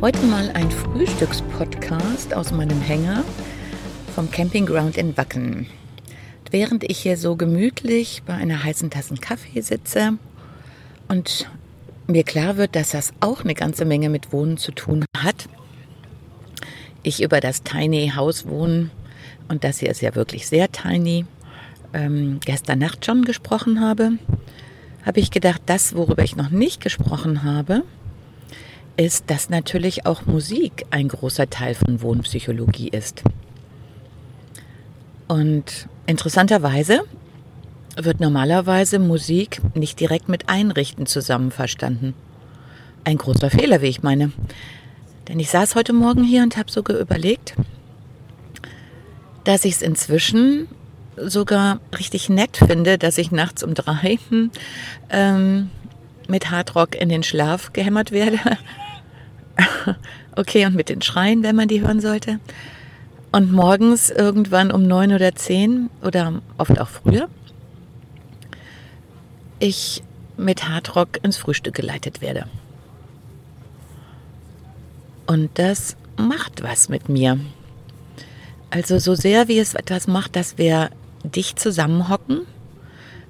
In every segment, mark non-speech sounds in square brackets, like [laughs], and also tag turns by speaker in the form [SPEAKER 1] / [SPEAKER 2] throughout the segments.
[SPEAKER 1] Heute mal ein Frühstückspodcast aus meinem Hänger vom Campingground in Wacken. Während ich hier so gemütlich bei einer heißen Tasse Kaffee sitze und mir klar wird, dass das auch eine ganze Menge mit Wohnen zu tun hat, ich über das Tiny House wohnen und das hier ist ja wirklich sehr tiny, ähm, gestern Nacht schon gesprochen habe, habe ich gedacht, das, worüber ich noch nicht gesprochen habe, ist, dass natürlich auch Musik ein großer Teil von Wohnpsychologie ist. Und interessanterweise wird normalerweise Musik nicht direkt mit Einrichten zusammen verstanden. Ein großer Fehler, wie ich meine. Denn ich saß heute Morgen hier und habe sogar überlegt, dass ich es inzwischen sogar richtig nett finde, dass ich nachts um drei ähm, mit Hardrock in den Schlaf gehämmert werde. [laughs] okay, und mit den Schreien, wenn man die hören sollte. Und morgens irgendwann um neun oder zehn oder oft auch früher, ich mit Hardrock ins Frühstück geleitet werde. Und das macht was mit mir. Also so sehr wie es etwas macht, dass wir dicht zusammenhocken,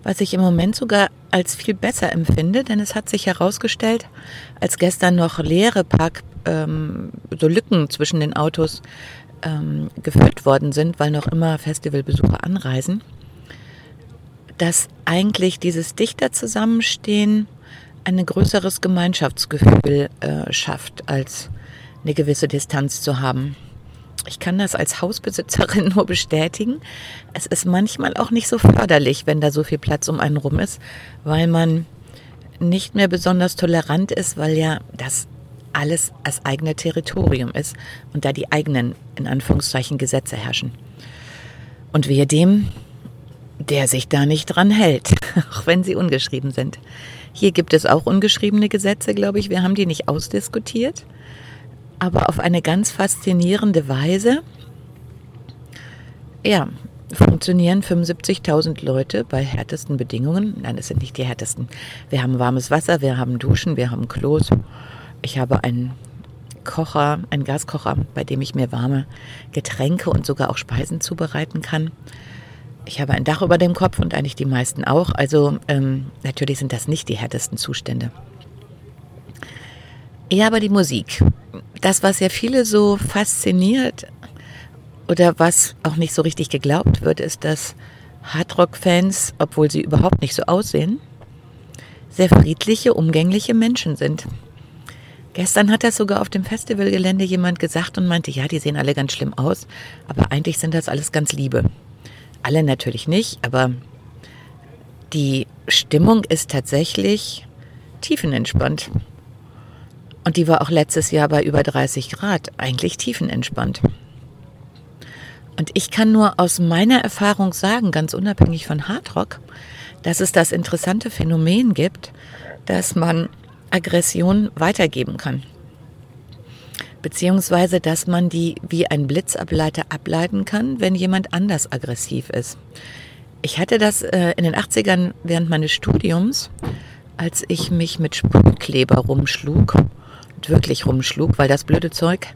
[SPEAKER 1] was ich im Moment sogar als viel besser empfinde, denn es hat sich herausgestellt, als gestern noch leere Park, ähm, so Lücken zwischen den Autos ähm, gefüllt worden sind, weil noch immer Festivalbesucher anreisen, dass eigentlich dieses dichter Zusammenstehen ein größeres Gemeinschaftsgefühl äh, schafft, als eine gewisse Distanz zu haben. Ich kann das als Hausbesitzerin [laughs] nur bestätigen. Es ist manchmal auch nicht so förderlich, wenn da so viel Platz um einen rum ist, weil man nicht mehr besonders tolerant ist, weil ja das alles das eigene Territorium ist und da die eigenen, in Anführungszeichen, Gesetze herrschen. Und wehe dem, der sich da nicht dran hält, [laughs] auch wenn sie ungeschrieben sind. Hier gibt es auch ungeschriebene Gesetze, glaube ich. Wir haben die nicht ausdiskutiert, aber auf eine ganz faszinierende Weise. Ja, funktionieren 75.000 Leute bei härtesten Bedingungen. Nein, es sind nicht die härtesten. Wir haben warmes Wasser, wir haben Duschen, wir haben Klos. Ich habe einen Kocher, einen Gaskocher, bei dem ich mir warme Getränke und sogar auch Speisen zubereiten kann. Ich habe ein Dach über dem Kopf und eigentlich die meisten auch. Also ähm, natürlich sind das nicht die härtesten Zustände. Ja, aber die Musik. Das, was ja viele so fasziniert oder was auch nicht so richtig geglaubt wird, ist, dass Hardrock-Fans, obwohl sie überhaupt nicht so aussehen, sehr friedliche, umgängliche Menschen sind. Gestern hat das sogar auf dem Festivalgelände jemand gesagt und meinte, ja, die sehen alle ganz schlimm aus, aber eigentlich sind das alles ganz liebe. Alle natürlich nicht, aber die Stimmung ist tatsächlich tiefenentspannt. Und die war auch letztes Jahr bei über 30 Grad, eigentlich tiefenentspannt. Und ich kann nur aus meiner Erfahrung sagen, ganz unabhängig von Hardrock, dass es das interessante Phänomen gibt, dass man Aggression weitergeben kann. Beziehungsweise, dass man die wie ein Blitzableiter ableiten kann, wenn jemand anders aggressiv ist. Ich hatte das äh, in den 80ern während meines Studiums, als ich mich mit Sprühkleber rumschlug, wirklich rumschlug, weil das blöde Zeug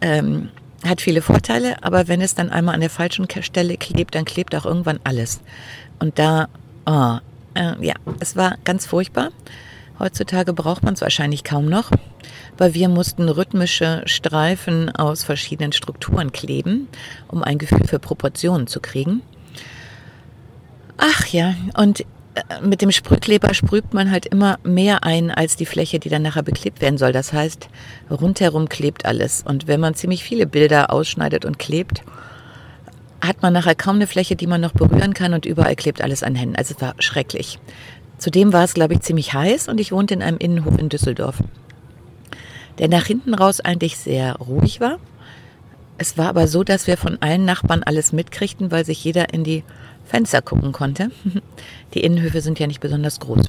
[SPEAKER 1] ähm, hat viele Vorteile, aber wenn es dann einmal an der falschen Stelle klebt, dann klebt auch irgendwann alles. Und da, oh, äh, ja, es war ganz furchtbar. Heutzutage braucht man es wahrscheinlich kaum noch, weil wir mussten rhythmische Streifen aus verschiedenen Strukturen kleben, um ein Gefühl für Proportionen zu kriegen. Ach ja, und mit dem Sprühkleber sprüht man halt immer mehr ein als die Fläche, die dann nachher beklebt werden soll. Das heißt, rundherum klebt alles. Und wenn man ziemlich viele Bilder ausschneidet und klebt, hat man nachher kaum eine Fläche, die man noch berühren kann und überall klebt alles an Händen. Also es war schrecklich. Zudem war es, glaube ich, ziemlich heiß und ich wohnte in einem Innenhof in Düsseldorf, der nach hinten raus eigentlich sehr ruhig war. Es war aber so, dass wir von allen Nachbarn alles mitkriegten, weil sich jeder in die Fenster gucken konnte. [laughs] Die Innenhöfe sind ja nicht besonders groß.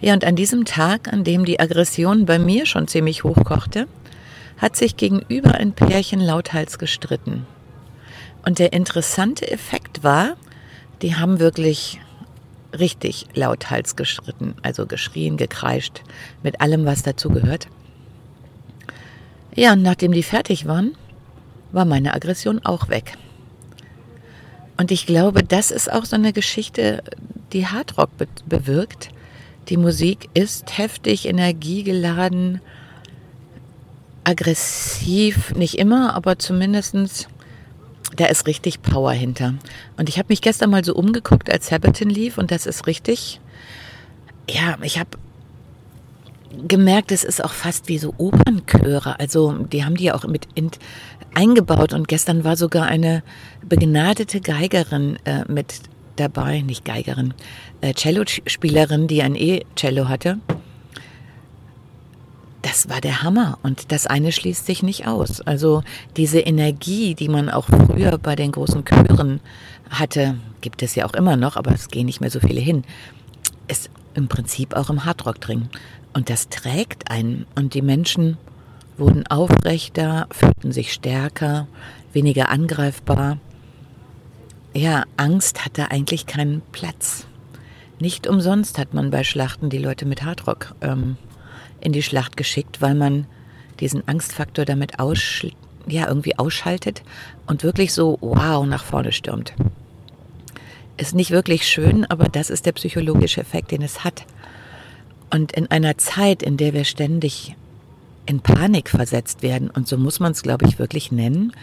[SPEAKER 1] Ja, und an diesem Tag, an dem die Aggression bei mir schon ziemlich hochkochte, hat sich gegenüber ein Pärchen lauthals gestritten. Und der interessante Effekt war, die haben wirklich richtig lauthals gestritten, also geschrien, gekreischt, mit allem, was dazugehört. Ja, und nachdem die fertig waren, war meine Aggression auch weg. Und ich glaube, das ist auch so eine Geschichte, die Hardrock be bewirkt. Die Musik ist heftig, energiegeladen, aggressiv, nicht immer, aber zumindestens da ist richtig Power hinter. Und ich habe mich gestern mal so umgeguckt, als Sabaton lief und das ist richtig, ja, ich habe gemerkt, es ist auch fast wie so Opernchöre. Also die haben die ja auch mit in, eingebaut und gestern war sogar eine begnadete Geigerin äh, mit dabei, nicht Geigerin, äh, Cello-Spielerin, die ein E-Cello hatte. Das war der Hammer und das eine schließt sich nicht aus. Also diese Energie, die man auch früher bei den großen Chören hatte, gibt es ja auch immer noch, aber es gehen nicht mehr so viele hin, ist im Prinzip auch im Hardrock drin. Und das trägt einen und die Menschen wurden aufrechter, fühlten sich stärker, weniger angreifbar. Ja, Angst hatte eigentlich keinen Platz. Nicht umsonst hat man bei Schlachten die Leute mit Hardrock ähm, in die Schlacht geschickt, weil man diesen Angstfaktor damit aus, ja, irgendwie ausschaltet und wirklich so wow nach vorne stürmt. Ist nicht wirklich schön, aber das ist der psychologische Effekt, den es hat. Und in einer Zeit, in der wir ständig in Panik versetzt werden. Und so muss man es, glaube ich, wirklich nennen.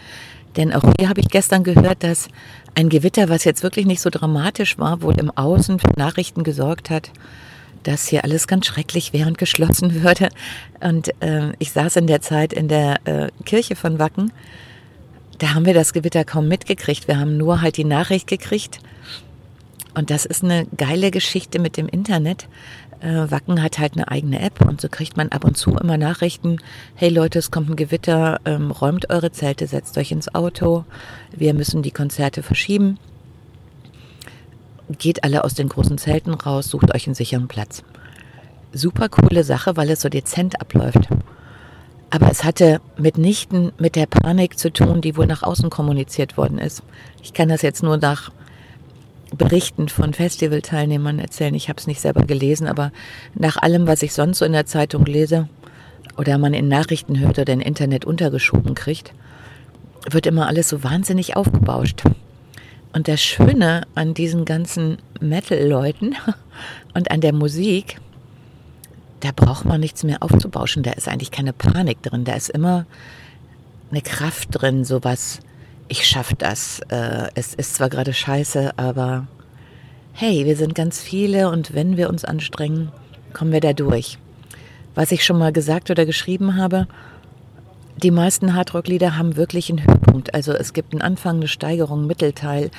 [SPEAKER 1] Denn auch hier habe ich gestern gehört, dass ein Gewitter, was jetzt wirklich nicht so dramatisch war, wohl im Außen für Nachrichten gesorgt hat, dass hier alles ganz schrecklich wäre und geschlossen [laughs] würde. Und äh, ich saß in der Zeit in der äh, Kirche von Wacken. Da haben wir das Gewitter kaum mitgekriegt. Wir haben nur halt die Nachricht gekriegt. Und das ist eine geile Geschichte mit dem Internet, äh, Wacken hat halt eine eigene App und so kriegt man ab und zu immer Nachrichten, hey Leute, es kommt ein Gewitter, ähm, räumt eure Zelte, setzt euch ins Auto, wir müssen die Konzerte verschieben. Geht alle aus den großen Zelten raus, sucht euch einen sicheren Platz. Super coole Sache, weil es so dezent abläuft. Aber es hatte mitnichten mit der Panik zu tun, die wohl nach außen kommuniziert worden ist. Ich kann das jetzt nur nach Berichten von Festivalteilnehmern erzählen. Ich habe es nicht selber gelesen, aber nach allem, was ich sonst so in der Zeitung lese oder man in Nachrichten hört oder im Internet untergeschoben kriegt, wird immer alles so wahnsinnig aufgebauscht. Und das Schöne an diesen ganzen Metal-Leuten [laughs] und an der Musik, da braucht man nichts mehr aufzubauschen. Da ist eigentlich keine Panik drin. Da ist immer eine Kraft drin, sowas ich schaffe das. Äh, es ist zwar gerade scheiße, aber hey, wir sind ganz viele und wenn wir uns anstrengen, kommen wir da durch. Was ich schon mal gesagt oder geschrieben habe, die meisten Hardrock-Lieder haben wirklich einen Höhepunkt. Also es gibt einen Anfang, eine Steigerung, Mittelteil,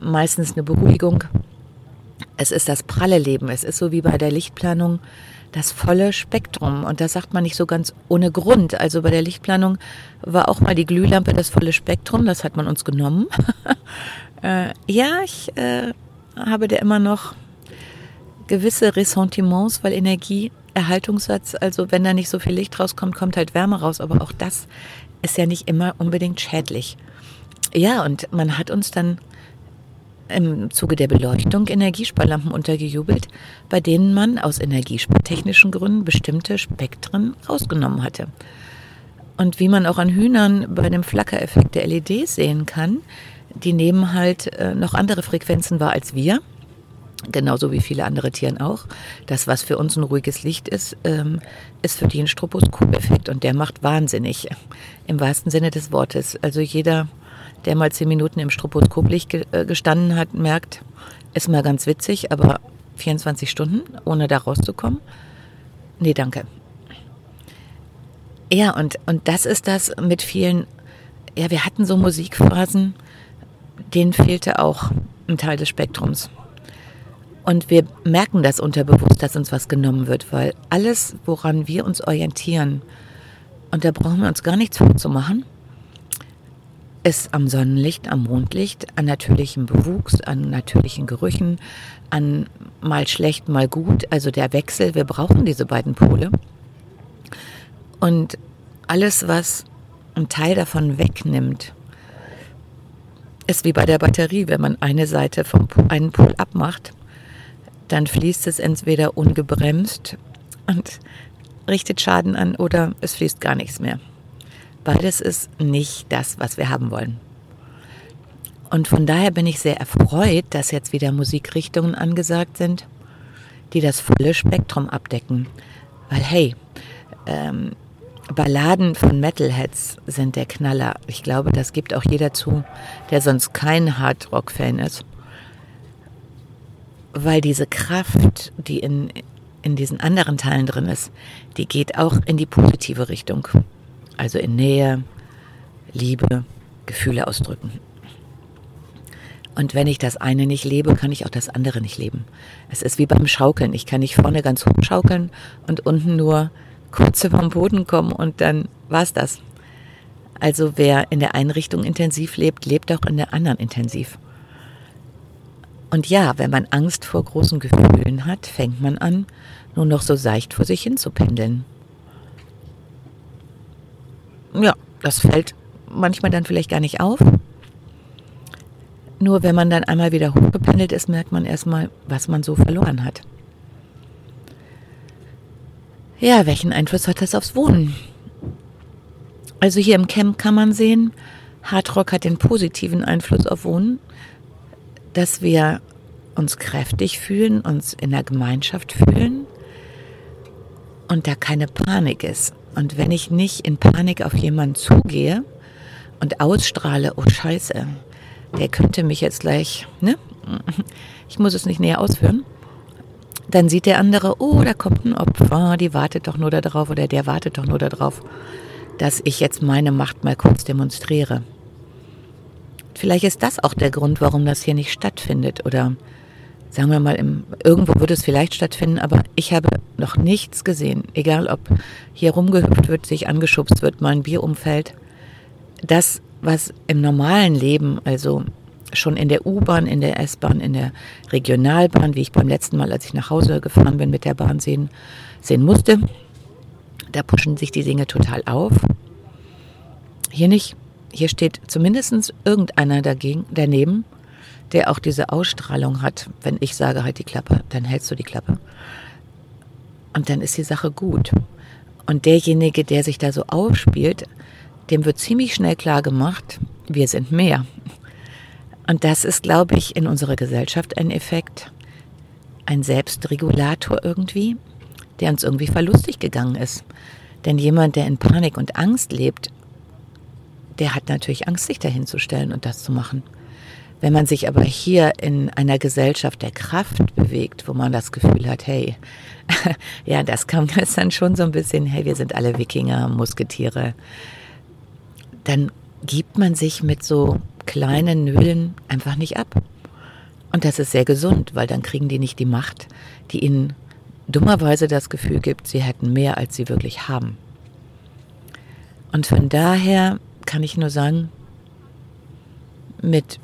[SPEAKER 1] meistens eine Beruhigung. Es ist das pralle Leben. Es ist so wie bei der Lichtplanung das volle Spektrum. Und das sagt man nicht so ganz ohne Grund. Also bei der Lichtplanung war auch mal die Glühlampe das volle Spektrum. Das hat man uns genommen. [laughs] äh, ja, ich äh, habe da immer noch gewisse Ressentiments, weil Energieerhaltungssatz, also wenn da nicht so viel Licht rauskommt, kommt halt Wärme raus. Aber auch das ist ja nicht immer unbedingt schädlich. Ja, und man hat uns dann im Zuge der Beleuchtung Energiesparlampen untergejubelt, bei denen man aus energiespartechnischen Gründen bestimmte Spektren rausgenommen hatte. Und wie man auch an Hühnern bei dem Flackereffekt der LEDs sehen kann, die nehmen halt äh, noch andere Frequenzen wahr als wir. genauso wie viele andere Tieren auch. Das, was für uns ein ruhiges Licht ist, ähm, ist für die ein Stroboskopeffekt und der macht wahnsinnig, im wahrsten Sinne des Wortes. Also jeder, der mal zehn Minuten im Stroboskoplicht ge äh, gestanden hat, merkt, ist mal ganz witzig, aber 24 Stunden, ohne da rauszukommen, nee, danke. Ja, und, und das ist das mit vielen, ja, wir hatten so Musikphasen, denen fehlte auch ein Teil des Spektrums. Und wir merken das unterbewusst, dass uns was genommen wird, weil alles, woran wir uns orientieren, und da brauchen wir uns gar nichts vorzumachen, ist am Sonnenlicht, am Mondlicht, an natürlichem Bewuchs, an natürlichen Gerüchen, an mal schlecht, mal gut, also der Wechsel. Wir brauchen diese beiden Pole. Und alles, was einen Teil davon wegnimmt, ist wie bei der Batterie, wenn man eine Seite vom einen Pol abmacht, dann fließt es entweder ungebremst und richtet Schaden an oder es fließt gar nichts mehr. Beides ist nicht das, was wir haben wollen. Und von daher bin ich sehr erfreut, dass jetzt wieder Musikrichtungen angesagt sind, die das volle Spektrum abdecken. Weil hey, ähm, Balladen von Metalheads sind der Knaller. Ich glaube, das gibt auch jeder zu, der sonst kein Hardrock-Fan ist weil diese Kraft, die in, in diesen anderen Teilen drin ist, die geht auch in die positive Richtung. Also in Nähe, Liebe, Gefühle ausdrücken. Und wenn ich das eine nicht lebe, kann ich auch das andere nicht leben. Es ist wie beim Schaukeln. Ich kann nicht vorne ganz hoch schaukeln und unten nur kurz über den Boden kommen und dann war's das. Also wer in der einen Richtung intensiv lebt, lebt auch in der anderen intensiv. Und ja, wenn man Angst vor großen Gefühlen hat, fängt man an, nur noch so seicht vor sich hin zu pendeln. Ja, das fällt manchmal dann vielleicht gar nicht auf. Nur wenn man dann einmal wieder hochgependelt ist, merkt man erstmal, was man so verloren hat. Ja, welchen Einfluss hat das aufs Wohnen? Also hier im Camp kann man sehen, Hardrock hat den positiven Einfluss auf Wohnen dass wir uns kräftig fühlen, uns in der Gemeinschaft fühlen und da keine Panik ist. Und wenn ich nicht in Panik auf jemanden zugehe und ausstrahle, oh Scheiße, der könnte mich jetzt gleich, ne? [laughs] Ich muss es nicht näher ausführen. Dann sieht der andere, oh, da kommt ein Opfer, die wartet doch nur darauf oder der wartet doch nur darauf, dass ich jetzt meine Macht mal kurz demonstriere. Vielleicht ist das auch der Grund, warum das hier nicht stattfindet. Oder sagen wir mal, im, irgendwo würde es vielleicht stattfinden, aber ich habe noch nichts gesehen. Egal, ob hier rumgehüpft wird, sich angeschubst wird, mal ein Bier umfällt. Das, was im normalen Leben, also schon in der U-Bahn, in der S-Bahn, in der Regionalbahn, wie ich beim letzten Mal, als ich nach Hause gefahren bin, mit der Bahn sehen, sehen musste, da pushen sich die Dinge total auf. Hier nicht. Hier steht zumindest irgendeiner dagegen, daneben, der auch diese Ausstrahlung hat. Wenn ich sage, halt die Klappe, dann hältst du die Klappe. Und dann ist die Sache gut. Und derjenige, der sich da so aufspielt, dem wird ziemlich schnell klar gemacht, wir sind mehr. Und das ist, glaube ich, in unserer Gesellschaft ein Effekt, ein Selbstregulator irgendwie, der uns irgendwie verlustig gegangen ist. Denn jemand, der in Panik und Angst lebt, der hat natürlich Angst, sich dahin zu stellen und das zu machen. Wenn man sich aber hier in einer Gesellschaft der Kraft bewegt, wo man das Gefühl hat, hey, [laughs] ja, das kam dann schon so ein bisschen, hey, wir sind alle Wikinger, Musketiere, dann gibt man sich mit so kleinen Nölen einfach nicht ab. Und das ist sehr gesund, weil dann kriegen die nicht die Macht, die ihnen dummerweise das Gefühl gibt, sie hätten mehr, als sie wirklich haben. Und von daher kann ich nur sagen, mit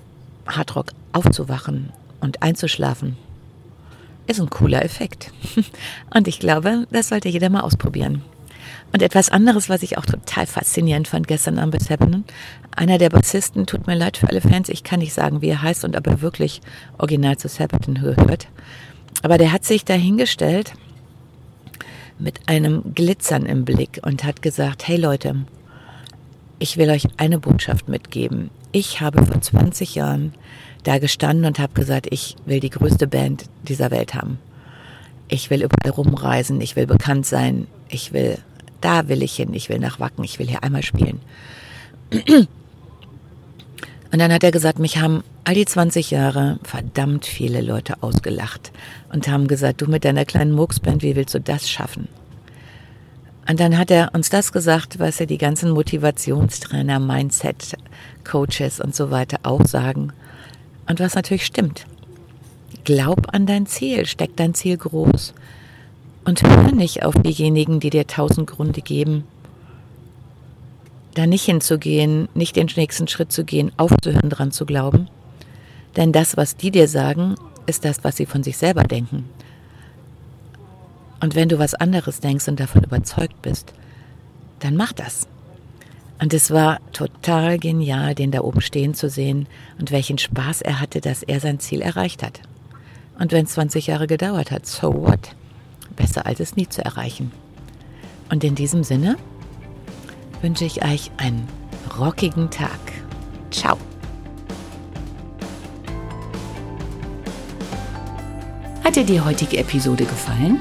[SPEAKER 1] Hardrock aufzuwachen und einzuschlafen, ist ein cooler Effekt. [laughs] Und ich glaube, das sollte jeder mal ausprobieren. Und etwas anderes, was ich auch total faszinierend fand gestern am Seven, einer der Bassisten, tut mir leid für alle Fans, ich kann nicht sagen, wie er heißt und ob er wirklich original zu Sabaton gehört, aber der hat sich dahingestellt mit einem Glitzern im Blick und hat gesagt, hey Leute, ich will euch eine Botschaft mitgeben. Ich habe vor 20 Jahren da gestanden und habe gesagt, ich will die größte Band dieser Welt haben. Ich will überall rumreisen, ich will bekannt sein, ich will, da will ich hin, ich will nach Wacken, ich will hier einmal spielen. Und dann hat er gesagt, mich haben all die 20 Jahre verdammt viele Leute ausgelacht und haben gesagt, du mit deiner kleinen Murksband, wie willst du das schaffen? Und dann hat er uns das gesagt, was ja die ganzen Motivationstrainer, Mindset, Coaches und so weiter auch sagen. Und was natürlich stimmt. Glaub an dein Ziel, steck dein Ziel groß. Und hör nicht auf diejenigen, die dir tausend Gründe geben, da nicht hinzugehen, nicht den nächsten Schritt zu gehen, aufzuhören, dran zu glauben. Denn das, was die dir sagen, ist das, was sie von sich selber denken. Und wenn du was anderes denkst und davon überzeugt bist, dann mach das. Und es war total genial, den da oben stehen zu sehen und welchen Spaß er hatte, dass er sein Ziel erreicht hat. Und wenn es 20 Jahre gedauert hat, so what? Besser als es nie zu erreichen. Und in diesem Sinne wünsche ich euch einen rockigen Tag. Ciao.
[SPEAKER 2] Hat dir die heutige Episode gefallen?